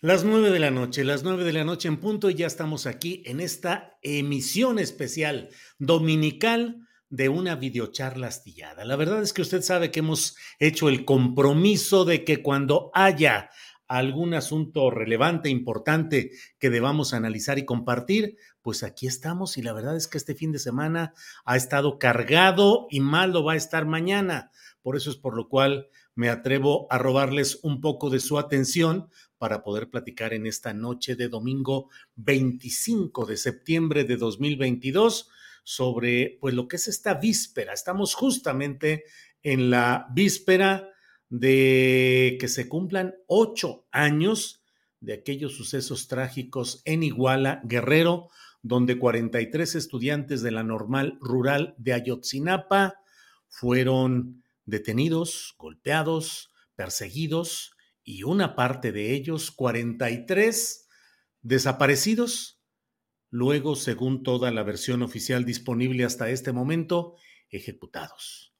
Las nueve de la noche, las nueve de la noche en punto y ya estamos aquí en esta emisión especial dominical de una videocharla astillada. La verdad es que usted sabe que hemos hecho el compromiso de que cuando haya algún asunto relevante, importante que debamos analizar y compartir, pues aquí estamos y la verdad es que este fin de semana ha estado cargado y mal lo va a estar mañana. Por eso es por lo cual me atrevo a robarles un poco de su atención para poder platicar en esta noche de domingo 25 de septiembre de 2022 sobre pues lo que es esta víspera. Estamos justamente en la víspera de que se cumplan ocho años de aquellos sucesos trágicos en Iguala, Guerrero, donde 43 estudiantes de la normal rural de Ayotzinapa fueron detenidos, golpeados, perseguidos y una parte de ellos, 43 desaparecidos, luego, según toda la versión oficial disponible hasta este momento, ejecutados.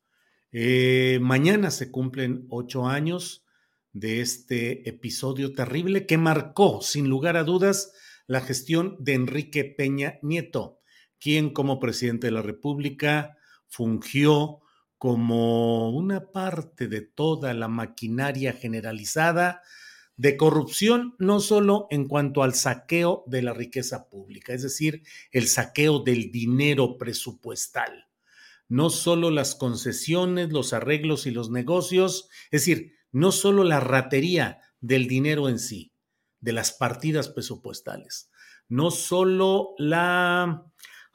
Eh, mañana se cumplen ocho años de este episodio terrible que marcó, sin lugar a dudas, la gestión de Enrique Peña Nieto, quien como presidente de la República fungió como una parte de toda la maquinaria generalizada de corrupción, no solo en cuanto al saqueo de la riqueza pública, es decir, el saqueo del dinero presupuestal, no solo las concesiones, los arreglos y los negocios, es decir, no solo la ratería del dinero en sí, de las partidas presupuestales, no solo la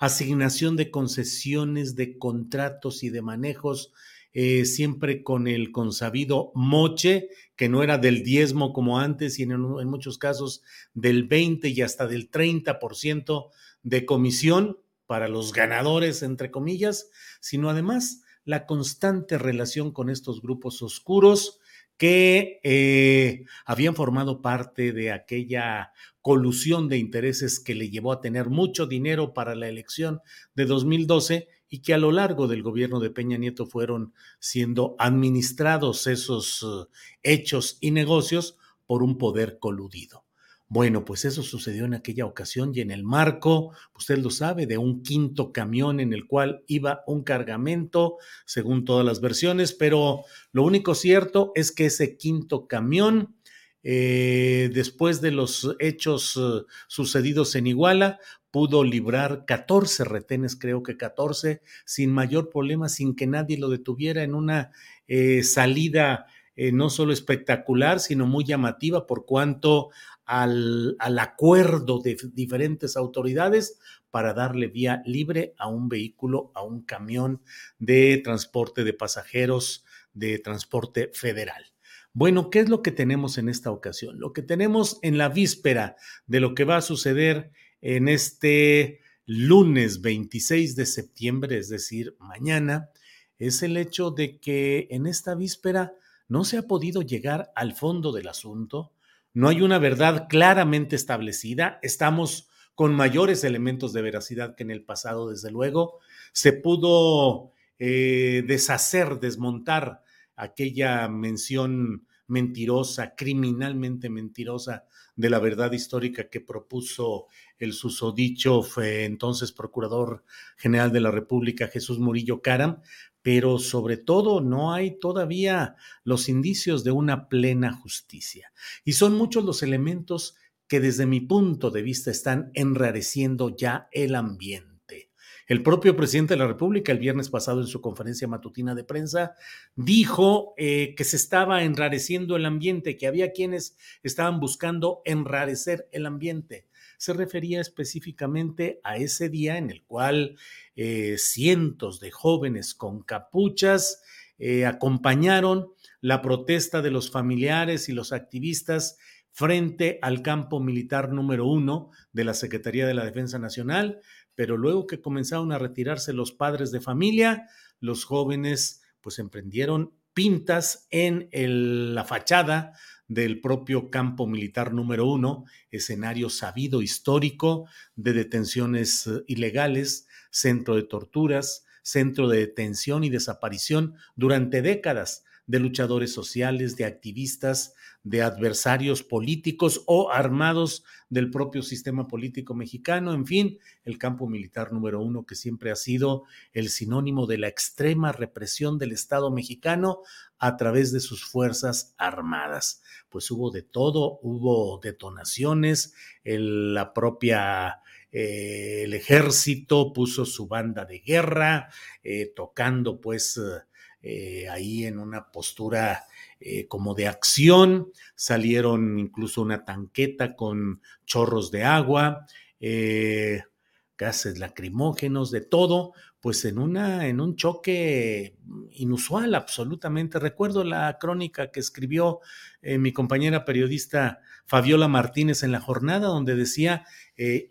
asignación de concesiones, de contratos y de manejos, eh, siempre con el consabido moche, que no era del diezmo como antes, y en, en muchos casos del 20 y hasta del 30% de comisión para los ganadores, entre comillas, sino además la constante relación con estos grupos oscuros que eh, habían formado parte de aquella colusión de intereses que le llevó a tener mucho dinero para la elección de 2012 y que a lo largo del gobierno de Peña Nieto fueron siendo administrados esos uh, hechos y negocios por un poder coludido. Bueno, pues eso sucedió en aquella ocasión y en el marco, usted lo sabe, de un quinto camión en el cual iba un cargamento, según todas las versiones, pero lo único cierto es que ese quinto camión, eh, después de los hechos uh, sucedidos en Iguala, pudo librar 14 retenes, creo que 14, sin mayor problema, sin que nadie lo detuviera en una eh, salida eh, no solo espectacular, sino muy llamativa por cuanto al, al acuerdo de diferentes autoridades para darle vía libre a un vehículo, a un camión de transporte de pasajeros, de transporte federal. Bueno, ¿qué es lo que tenemos en esta ocasión? Lo que tenemos en la víspera de lo que va a suceder en este lunes 26 de septiembre, es decir, mañana, es el hecho de que en esta víspera no se ha podido llegar al fondo del asunto, no hay una verdad claramente establecida, estamos con mayores elementos de veracidad que en el pasado, desde luego, se pudo eh, deshacer, desmontar aquella mención mentirosa, criminalmente mentirosa de la verdad histórica que propuso el susodicho entonces Procurador General de la República Jesús Murillo Caram, pero sobre todo no hay todavía los indicios de una plena justicia. Y son muchos los elementos que desde mi punto de vista están enrareciendo ya el ambiente. El propio presidente de la República el viernes pasado en su conferencia matutina de prensa dijo eh, que se estaba enrareciendo el ambiente, que había quienes estaban buscando enrarecer el ambiente. Se refería específicamente a ese día en el cual eh, cientos de jóvenes con capuchas eh, acompañaron la protesta de los familiares y los activistas frente al campo militar número uno de la Secretaría de la Defensa Nacional, pero luego que comenzaron a retirarse los padres de familia, los jóvenes pues emprendieron pintas en la fachada del propio campo militar número uno, escenario sabido histórico de detenciones eh, ilegales, centro de torturas, centro de detención y desaparición durante décadas de luchadores sociales, de activistas, de adversarios políticos o armados del propio sistema político mexicano, en fin, el campo militar número uno que siempre ha sido el sinónimo de la extrema represión del Estado mexicano a través de sus fuerzas armadas. Pues hubo de todo, hubo detonaciones, la propia eh, el ejército puso su banda de guerra, eh, tocando pues eh, ahí en una postura eh, como de acción, salieron incluso una tanqueta con chorros de agua, eh, gases lacrimógenos, de todo, pues en, una, en un choque inusual absolutamente. Recuerdo la crónica que escribió eh, mi compañera periodista Fabiola Martínez en la jornada, donde decía,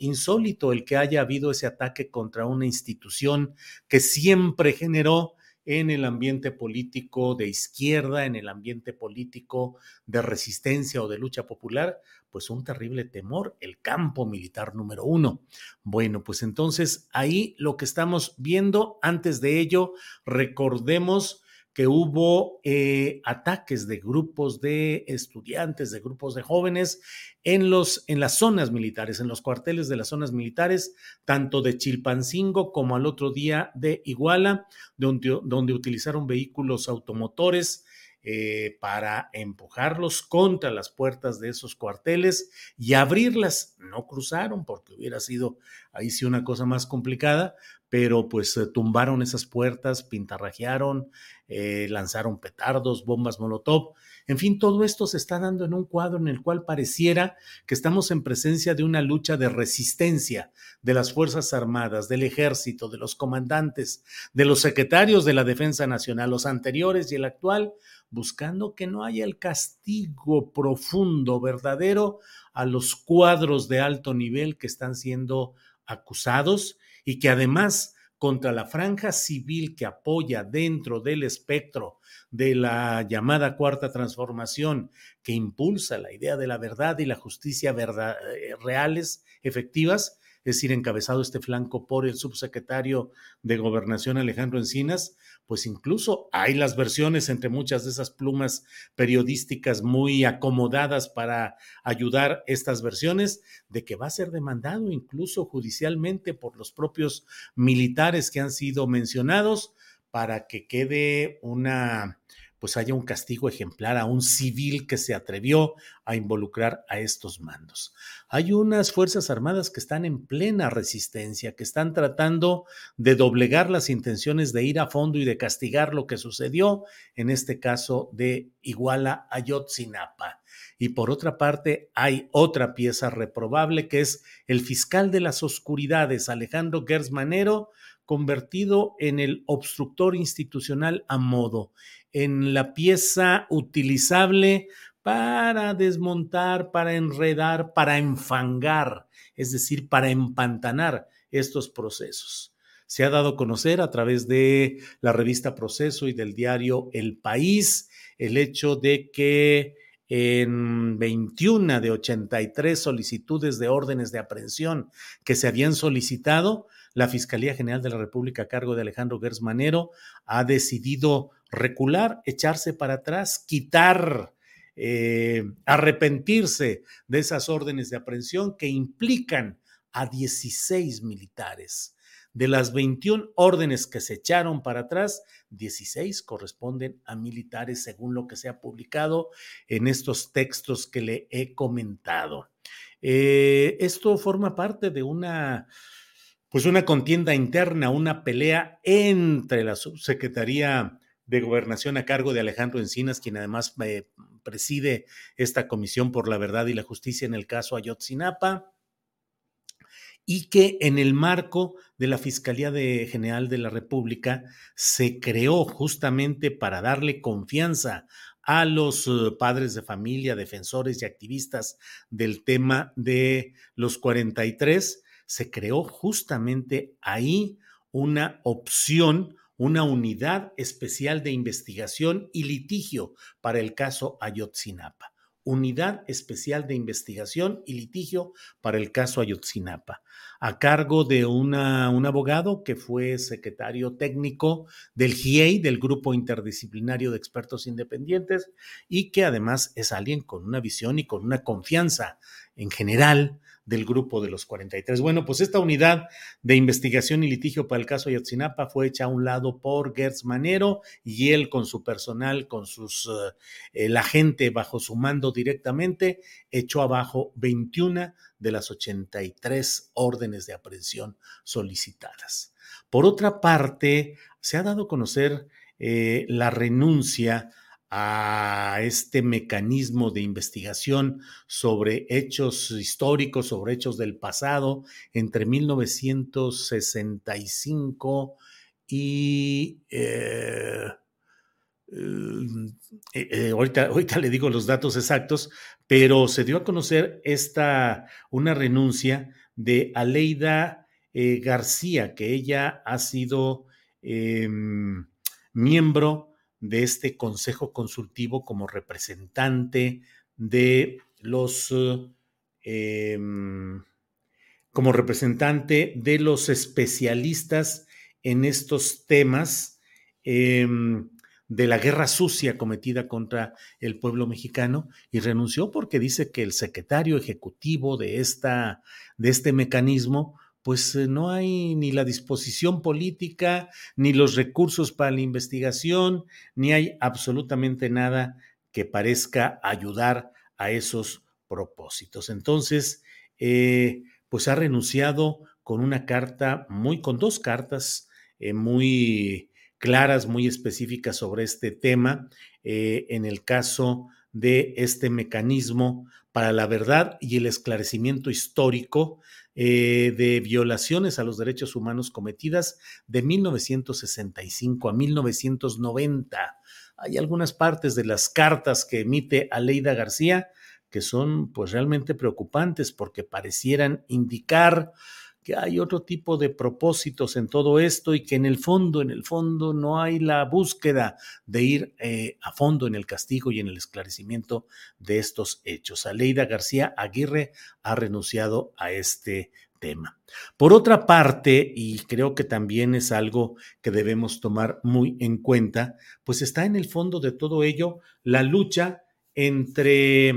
insólito el que haya habido ese ataque contra una institución que siempre generó en el ambiente político de izquierda, en el ambiente político de resistencia o de lucha popular, pues un terrible temor, el campo militar número uno. Bueno, pues entonces ahí lo que estamos viendo, antes de ello, recordemos que hubo eh, ataques de grupos de estudiantes, de grupos de jóvenes en, los, en las zonas militares, en los cuarteles de las zonas militares, tanto de Chilpancingo como al otro día de Iguala, donde, utilizaron vehículos automotores eh, para empujarlos contra las puertas de esos cuarteles y abrirlas. No cruzaron porque hubiera sido ahí sí una cosa más complicada, pero pues eh, tumbaron esas puertas, pintarrajearon, eh, lanzaron petardos, bombas molotov. En fin, todo esto se está dando en un cuadro en el cual pareciera que estamos en presencia de una lucha de resistencia de las Fuerzas Armadas, del Ejército, de los comandantes, de los secretarios de la Defensa Nacional, los anteriores y el actual, buscando que no haya el castigo profundo, verdadero, a los cuadros de alto nivel que están siendo acusados y que además contra la franja civil que apoya dentro del espectro de la llamada cuarta transformación, que impulsa la idea de la verdad y la justicia eh, reales, efectivas, es decir, encabezado este flanco por el subsecretario de Gobernación Alejandro Encinas, pues incluso hay las versiones entre muchas de esas plumas periodísticas muy acomodadas para ayudar estas versiones de que va a ser demandado incluso judicialmente por los propios militares que han sido mencionados para que quede una pues haya un castigo ejemplar a un civil que se atrevió a involucrar a estos mandos. Hay unas Fuerzas Armadas que están en plena resistencia, que están tratando de doblegar las intenciones de ir a fondo y de castigar lo que sucedió, en este caso de Iguala Ayotzinapa. Y por otra parte, hay otra pieza reprobable que es el fiscal de las oscuridades, Alejandro Gersmanero, convertido en el obstructor institucional a modo en la pieza utilizable para desmontar, para enredar, para enfangar, es decir, para empantanar estos procesos. Se ha dado a conocer a través de la revista Proceso y del diario El País el hecho de que en 21 de 83 solicitudes de órdenes de aprehensión que se habían solicitado, la Fiscalía General de la República a cargo de Alejandro Gersmanero ha decidido recular, echarse para atrás, quitar, eh, arrepentirse de esas órdenes de aprehensión que implican a 16 militares. De las 21 órdenes que se echaron para atrás, 16 corresponden a militares, según lo que se ha publicado en estos textos que le he comentado. Eh, esto forma parte de una, pues una contienda interna, una pelea entre la subsecretaría de Gobernación a cargo de Alejandro Encinas, quien además eh, preside esta Comisión por la Verdad y la Justicia en el caso Ayotzinapa, y que en el marco de la Fiscalía de General de la República se creó justamente para darle confianza a los eh, padres de familia, defensores y activistas del tema de los 43, se creó justamente ahí una opción, una unidad especial de investigación y litigio para el caso Ayotzinapa. Unidad Especial de Investigación y Litigio para el caso Ayotzinapa, a cargo de una, un abogado que fue secretario técnico del GIEI, del Grupo Interdisciplinario de Expertos Independientes, y que además es alguien con una visión y con una confianza en general del grupo de los 43. Bueno, pues esta unidad de investigación y litigio para el caso Ayotzinapa fue hecha a un lado por Gertz Manero y él con su personal, con sus, eh, bajo su mando directamente, echó abajo 21 de las 83 órdenes de aprehensión solicitadas. Por otra parte, se ha dado a conocer eh, la renuncia a este mecanismo de investigación sobre hechos históricos, sobre hechos del pasado, entre 1965 y... Eh, eh, eh, ahorita, ahorita, le digo los datos exactos, pero se dio a conocer esta, una renuncia de Aleida García, que ella ha sido em, miembro de este Consejo Consultivo como representante de los em, como representante de los especialistas en estos temas em, de la guerra sucia cometida contra el pueblo mexicano y renunció porque dice que el secretario ejecutivo de, esta, de este mecanismo pues eh, no hay ni la disposición política, ni los recursos para la investigación, ni hay absolutamente nada que parezca ayudar a esos propósitos. Entonces, eh, pues ha renunciado con una carta muy, con dos cartas eh, muy claras, muy específicas sobre este tema, en el caso de este mecanismo para la verdad y el esclarecimiento histórico eh, de violaciones a los derechos humanos cometidas de 1965 a 1990. Hay algunas partes de las cartas que emite Aleida García que son pues realmente preocupantes porque parecieran indicar que hay otro tipo de propósitos en todo esto y que en el fondo, en el fondo no hay la búsqueda de ir eh, a fondo en el castigo y en el esclarecimiento de estos hechos. Aleida García Aguirre ha renunciado a este tema. Por otra parte, y creo que también es algo que debemos tomar muy en cuenta, pues está en el fondo de todo ello la lucha entre...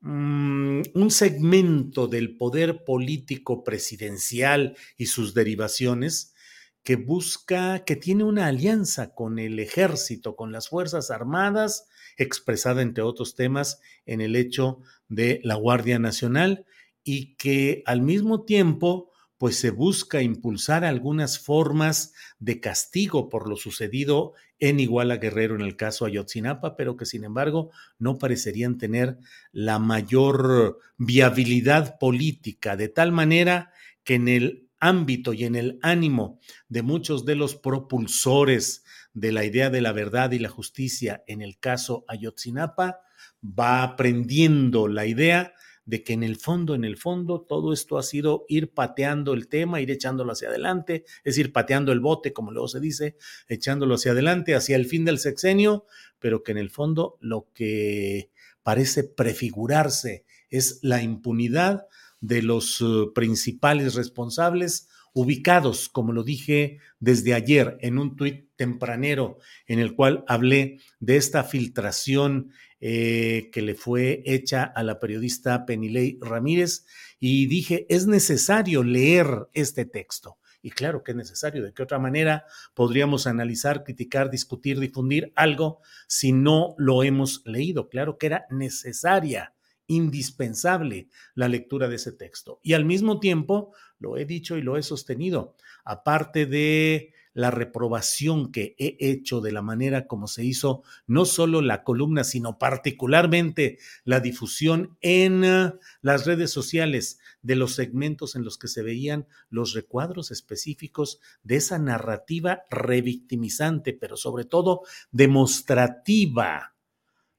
Mm, un segmento del poder político presidencial y sus derivaciones que busca, que tiene una alianza con el ejército, con las Fuerzas Armadas, expresada entre otros temas en el hecho de la Guardia Nacional y que al mismo tiempo pues se busca impulsar algunas formas de castigo por lo sucedido en Iguala Guerrero en el caso Ayotzinapa, pero que sin embargo no parecerían tener la mayor viabilidad política, de tal manera que en el ámbito y en el ánimo de muchos de los propulsores de la idea de la verdad y la justicia en el caso Ayotzinapa, va aprendiendo la idea de que en el fondo, en el fondo, todo esto ha sido ir pateando el tema, ir echándolo hacia adelante, es decir, pateando el bote, como luego se dice, echándolo hacia adelante, hacia el fin del sexenio, pero que en el fondo lo que parece prefigurarse es la impunidad de los uh, principales responsables ubicados, como lo dije desde ayer en un tuit tempranero en el cual hablé de esta filtración eh, que le fue hecha a la periodista Penilei Ramírez y dije, es necesario leer este texto. Y claro que es necesario, de qué otra manera podríamos analizar, criticar, discutir, difundir algo si no lo hemos leído. Claro que era necesaria indispensable la lectura de ese texto. Y al mismo tiempo, lo he dicho y lo he sostenido, aparte de la reprobación que he hecho de la manera como se hizo no solo la columna, sino particularmente la difusión en uh, las redes sociales de los segmentos en los que se veían los recuadros específicos de esa narrativa revictimizante, pero sobre todo demostrativa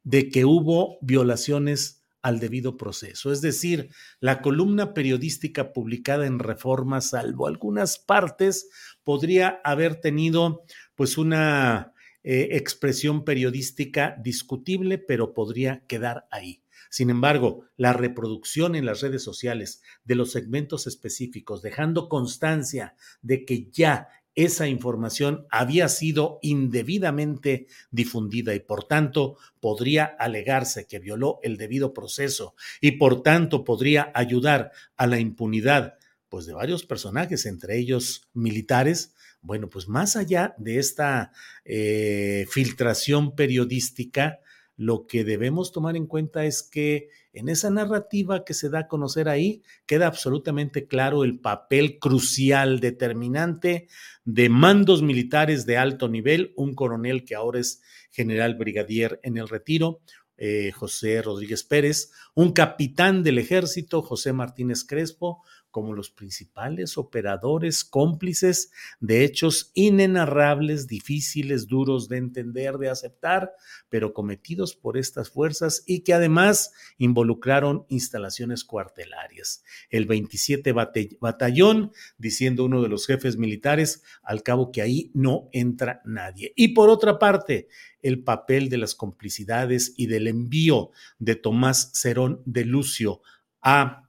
de que hubo violaciones al debido proceso. Es decir, la columna periodística publicada en Reforma, salvo algunas partes, podría haber tenido pues una eh, expresión periodística discutible, pero podría quedar ahí. Sin embargo, la reproducción en las redes sociales de los segmentos específicos, dejando constancia de que ya esa información había sido indebidamente difundida y por tanto podría alegarse que violó el debido proceso y por tanto podría ayudar a la impunidad pues de varios personajes, entre ellos militares, bueno, pues más allá de esta eh, filtración periodística, lo que debemos tomar en cuenta es que en esa narrativa que se da a conocer ahí queda absolutamente claro el papel crucial, determinante de mandos militares de alto nivel, un coronel que ahora es general brigadier en el retiro, eh, José Rodríguez Pérez, un capitán del ejército, José Martínez Crespo, como los principales operadores cómplices de hechos inenarrables, difíciles, duros de entender, de aceptar, pero cometidos por estas fuerzas y que además involucraron instalaciones cuartelarias. El 27 batallón, diciendo uno de los jefes militares, al cabo que ahí no entra nadie. Y por otra parte, el papel de las complicidades y del envío de Tomás Cerón de Lucio a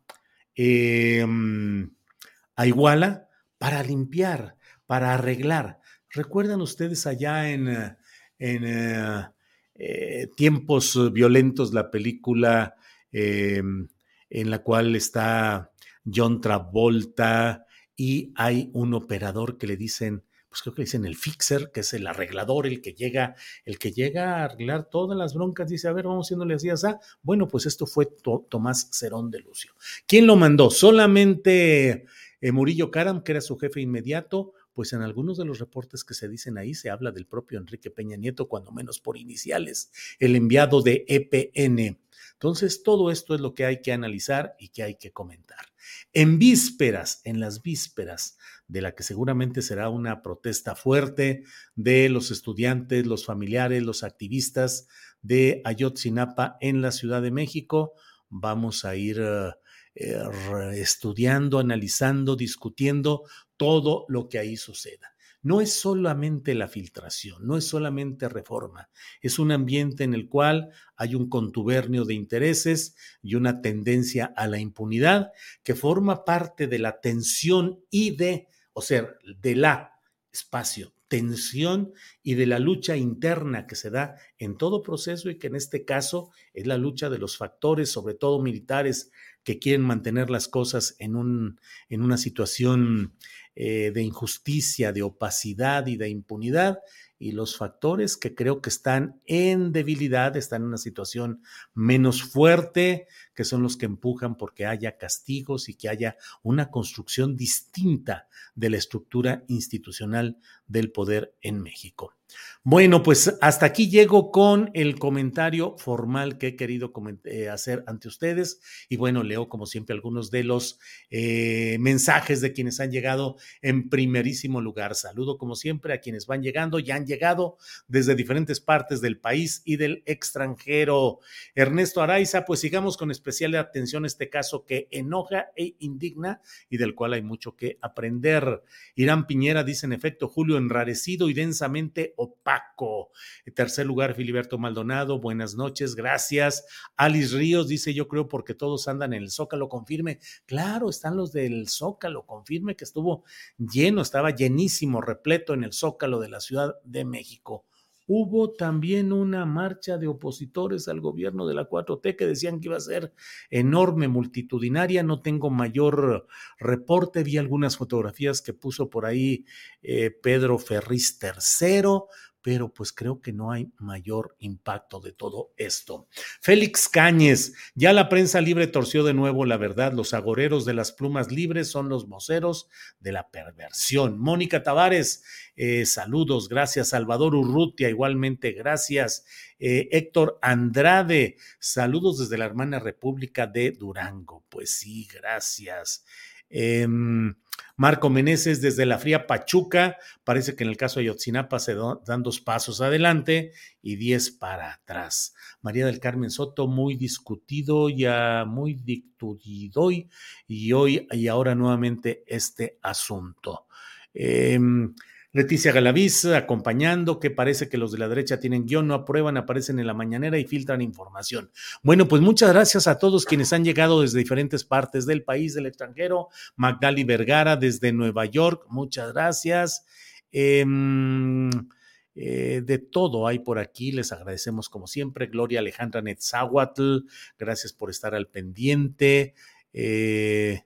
Em, a Iguala para limpiar, para arreglar. ¿Recuerdan ustedes allá en, en eh, eh, tiempos violentos la película em, en la cual está John Travolta y hay un operador que le dicen, pues creo que dicen el fixer, que es el arreglador, el que llega, el que llega a arreglar todas las broncas, dice, a ver, vamos haciéndole así, así. Bueno, pues esto fue Tomás Cerón de Lucio. ¿Quién lo mandó? Solamente eh, Murillo Caram, que era su jefe inmediato, pues en algunos de los reportes que se dicen ahí se habla del propio Enrique Peña Nieto, cuando menos por iniciales, el enviado de EPN. Entonces, todo esto es lo que hay que analizar y que hay que comentar. En vísperas, en las vísperas de la que seguramente será una protesta fuerte de los estudiantes, los familiares, los activistas de Ayotzinapa en la Ciudad de México. Vamos a ir eh, eh, estudiando, analizando, discutiendo todo lo que ahí suceda. No es solamente la filtración, no es solamente reforma, es un ambiente en el cual hay un contubernio de intereses y una tendencia a la impunidad que forma parte de la tensión y de o sea, de la espacio tensión y de la lucha interna que se da en todo proceso y que en este caso es la lucha de los factores, sobre todo militares, que quieren mantener las cosas en, un, en una situación eh, de injusticia, de opacidad y de impunidad y los factores que creo que están en debilidad, están en una situación menos fuerte, que son los que empujan porque haya castigos y que haya una construcción distinta de la estructura institucional del poder en México. Bueno, pues hasta aquí llego con el comentario formal que he querido eh, hacer ante ustedes. Y bueno, leo como siempre algunos de los eh, mensajes de quienes han llegado en primerísimo lugar. Saludo como siempre a quienes van llegando, ya han llegado desde diferentes partes del país y del extranjero. Ernesto Araiza, pues sigamos con especial atención este caso que enoja e indigna y del cual hay mucho que aprender. Irán Piñera dice en efecto, Julio, enrarecido y densamente opaco. En tercer lugar, Filiberto Maldonado, buenas noches, gracias. Alice Ríos dice, yo creo porque todos andan en el Zócalo, confirme. Claro, están los del Zócalo, confirme que estuvo lleno, estaba llenísimo, repleto en el Zócalo de la Ciudad de México hubo también una marcha de opositores al gobierno de la 4T que decían que iba a ser enorme, multitudinaria. No tengo mayor reporte, vi algunas fotografías que puso por ahí eh, Pedro Ferriz III pero pues creo que no hay mayor impacto de todo esto. Félix Cáñez, ya la prensa libre torció de nuevo la verdad, los agoreros de las plumas libres son los voceros de la perversión. Mónica Tavares, eh, saludos, gracias. Salvador Urrutia, igualmente, gracias. Eh, Héctor Andrade, saludos desde la hermana República de Durango. Pues sí, gracias. Em, Marco Meneses desde la fría Pachuca, parece que en el caso de Yotzinapa se dan dos pasos adelante y diez para atrás. María del Carmen Soto, muy discutido, ya muy dictuido y hoy y ahora nuevamente este asunto. Em, Leticia Galaviz acompañando, que parece que los de la derecha tienen guion, no aprueban, aparecen en la mañanera y filtran información. Bueno, pues muchas gracias a todos quienes han llegado desde diferentes partes del país, del extranjero. Magdali Vergara desde Nueva York, muchas gracias. Em, eh, de todo hay por aquí, les agradecemos como siempre. Gloria Alejandra Netzahuatl, gracias por estar al pendiente. Eh,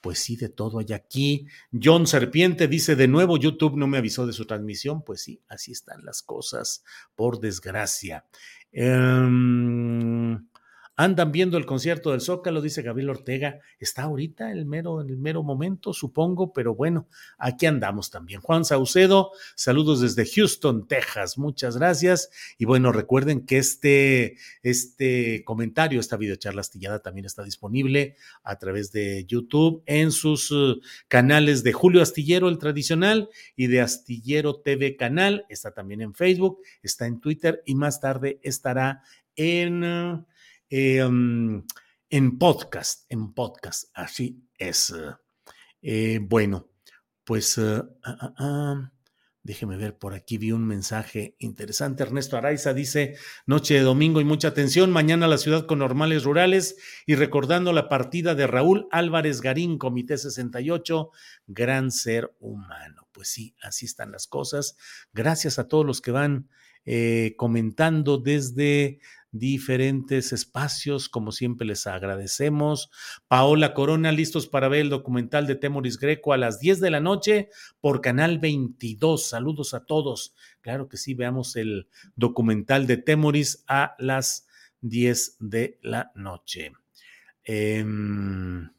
pues sí, de todo hay aquí. John Serpiente dice, de nuevo YouTube no me avisó de su transmisión. Pues sí, así están las cosas, por desgracia. Em, Andan viendo el concierto del Zócalo, dice Gabriel Ortega. Está ahorita el mero, el mero momento, supongo, pero bueno, aquí andamos también. Juan Saucedo, saludos desde Houston, Texas. Muchas gracias. Y bueno, recuerden que este, este comentario, esta videocharla astillada también está disponible a través de YouTube en sus uh, canales de Julio Astillero, el tradicional, y de Astillero TV Canal. Está también en Facebook, está en Twitter y más tarde estará en Em, en podcast, en podcast, así es. Eh, bueno, pues uh, déjeme ver, por aquí vi un mensaje interesante. Ernesto Araiza dice, noche de domingo y mucha atención, mañana la ciudad con normales rurales y recordando la partida de Raúl Álvarez Garín, Comité 68, gran ser humano. Pues sí, así están las cosas. Gracias a todos los que van eh, comentando desde diferentes espacios, como siempre les agradecemos. Paola Corona, listos para ver el documental de Temoris Greco a las 10 de la noche por Canal 22. Saludos a todos. Claro que sí, veamos el documental de Temoris a las 10 de la noche. Em,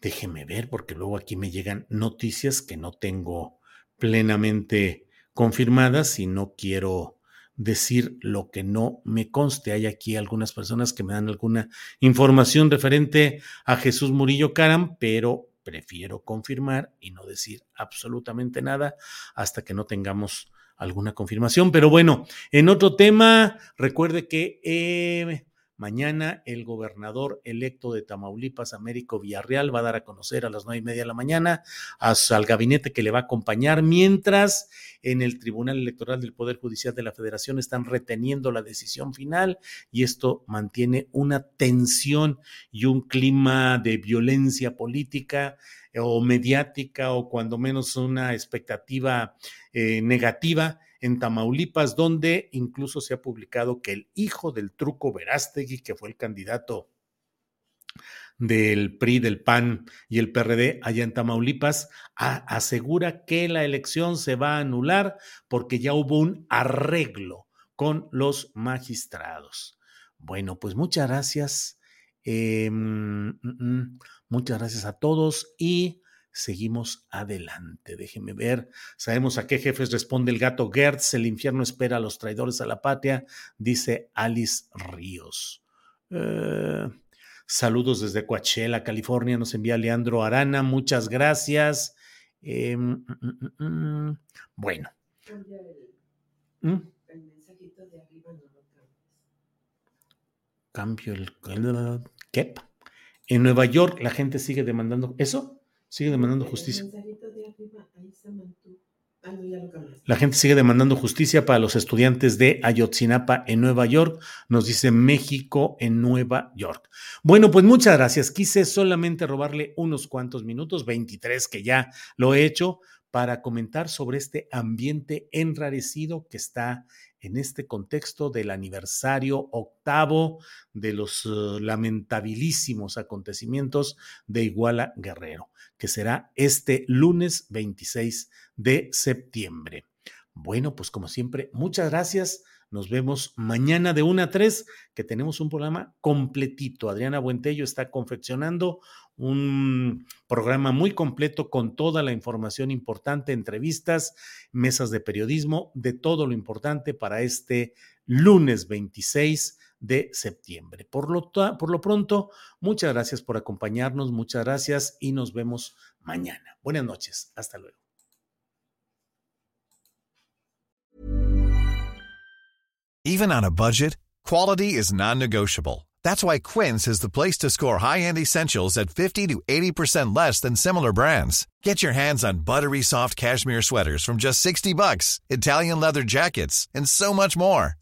déjeme ver, porque luego aquí me llegan noticias que no tengo plenamente confirmadas y no quiero decir lo que no me conste. Hay aquí algunas personas que me dan alguna información referente a Jesús Murillo Caram, pero prefiero confirmar y no decir absolutamente nada hasta que no tengamos alguna confirmación. Pero bueno, en otro tema, recuerde que eh, Mañana el gobernador electo de Tamaulipas, Américo Villarreal, va a dar a conocer a las nueve y media de la mañana al gabinete que le va a acompañar, mientras en el Tribunal Electoral del Poder Judicial de la Federación están reteniendo la decisión final y esto mantiene una tensión y un clima de violencia política eh, o mediática o cuando menos una expectativa eh, negativa en Tamaulipas, donde incluso se ha publicado que el hijo del truco Verástegui, que fue el candidato del PRI, del PAN y el PRD allá en Tamaulipas, asegura que la elección se va a anular porque ya hubo un arreglo con los magistrados. Bueno, pues muchas gracias. Eh, mm, mm, muchas gracias a todos y seguimos adelante. Déjenme ver. Sabemos a qué jefes responde el gato Gertz. El infierno espera a los traidores a la patria, dice Alice Ríos. Eh, Saludos desde Coachella, California. Nos envía Leandro Arana. Muchas gracias. Eh, mm, mm, mm, bueno. ¿Mm? Cambio el. ¿Qué? En Nueva York la gente sigue demandando. ¿Eso? Sigue demandando justicia. Ah, La gente sigue demandando justicia para los estudiantes de Ayotzinapa en Nueva York, nos dice México en Nueva York. Bueno, pues muchas gracias. Quise solamente robarle unos cuantos minutos, 23 que ya lo he hecho, para comentar sobre este ambiente enrarecido que está en este contexto del aniversario octavo de los uh, lamentabilísimos acontecimientos de Iguala Guerrero, que será este lunes 26 de septiembre. Bueno, pues como siempre, muchas gracias. Nos vemos mañana de 1 a 3, que tenemos un programa completito. Adriana Buentello está confeccionando un programa muy completo con toda la información importante, entrevistas, mesas de periodismo, de todo lo importante para este lunes 26 de septiembre. Por lo, por lo pronto, muchas gracias por acompañarnos, muchas gracias y nos vemos mañana. Buenas noches, hasta luego. Even on a budget, quality is non-negotiable. That's why Quince is the place to score high-end essentials at 50 to 80% less than similar brands. Get your hands on buttery soft cashmere sweaters from just 60 bucks, Italian leather jackets, and so much more.